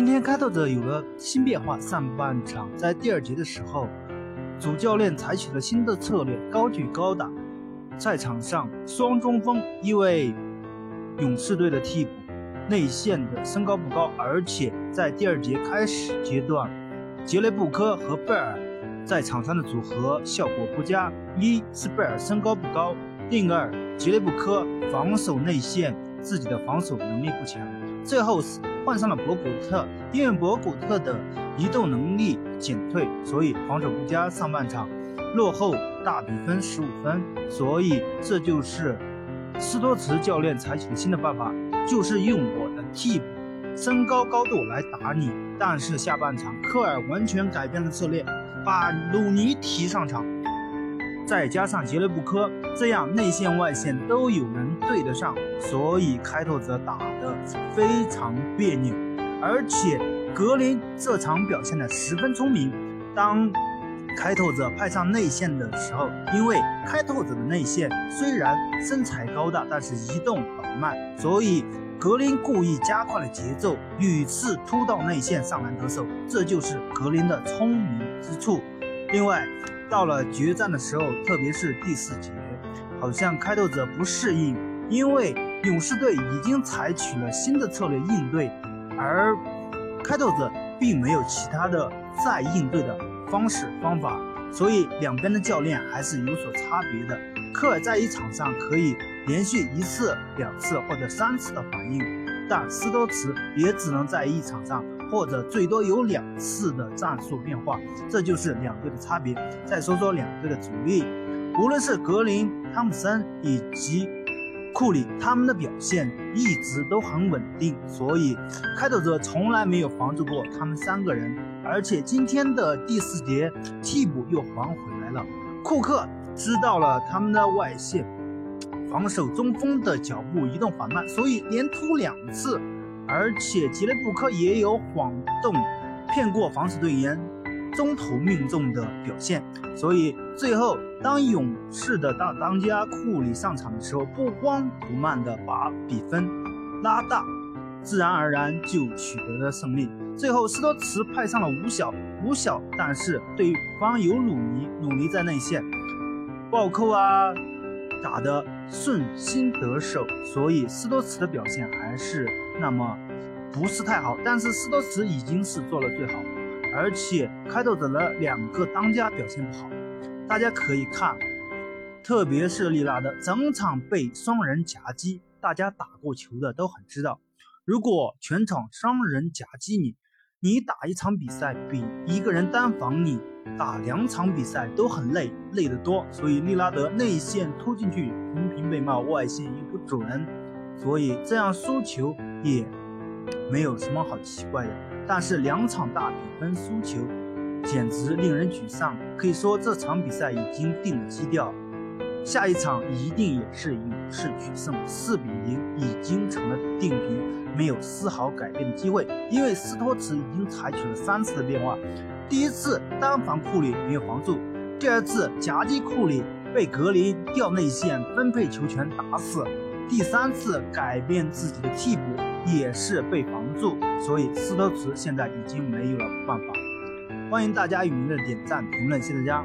今天开拓者有了新变化，上半场在第二节的时候，主教练采取了新的策略，高举高打。赛场上双中锋，因为勇士队的替补内线的身高不高，而且在第二节开始阶段，杰雷布科和贝尔在场上的组合效果不佳。一是贝尔身高不高，另二杰雷布科防守内线自己的防守能力不强。最后是换上了博古特，因为博古特的移动能力减退，所以防守不佳。上半场落后大比分十五分，所以这就是斯托茨教练采取的新的办法，就是用我的替补身高高度来打你。但是下半场科尔完全改变了策略，把鲁尼提上场。再加上杰雷布科，这样内线外线都有人对得上，所以开拓者打得非常别扭。而且格林这场表现得十分聪明。当开拓者派上内线的时候，因为开拓者的内线虽然身材高大，但是移动缓慢，所以格林故意加快了节奏，屡次突到内线上篮得手，这就是格林的聪明之处。另外，到了决战的时候，特别是第四节，好像开拓者不适应，因为勇士队已经采取了新的策略应对，而开拓者并没有其他的再应对的方式方法，所以两边的教练还是有所差别的。科尔在一场上可以连续一次、两次或者三次的反应，但斯托茨也只能在一场上。或者最多有两次的战术变化，这就是两队的差别。再说说两队的主力，无论是格林、汤普森以及库里，他们的表现一直都很稳定，所以开拓者从来没有防住过他们三个人。而且今天的第四节替补又还回来了，库克知道了他们的外线防守中锋的脚步移动缓慢，所以连突两次。而且杰雷布科也有晃动骗过防守队员，中投命中的表现。所以最后，当勇士的大当家库里上场的时候，不慌不慢的把比分拉大，自然而然就取得了胜利。最后，斯托茨派上了五小，五小，但是对方有鲁尼，鲁尼在内线暴扣啊。打得顺心得手，所以斯托茨的表现还是那么不是太好。但是斯托茨已经是做了最好，而且开拓者的两个当家表现不好，大家可以看，特别是利拉德整场被双人夹击，大家打过球的都很知道，如果全场双人夹击你。你打一场比赛比一个人单防你打两场比赛都很累，累得多。所以利拉德内线突进去频频被骂，外线又不准，所以这样输球也没有什么好奇怪的。但是两场大比分输球，简直令人沮丧。可以说这场比赛已经定了基调。下一场一定也是勇士取胜，四比零已经成了定局，没有丝毫改变的机会。因为斯托茨已经采取了三次的变化：第一次单防库里没有防住，第二次夹击库里被格林掉内线分配球权打死，第三次改变自己的替补也是被防住。所以斯托茨现在已经没有了办法。欢迎大家踊跃的点赞评论，谢谢大家。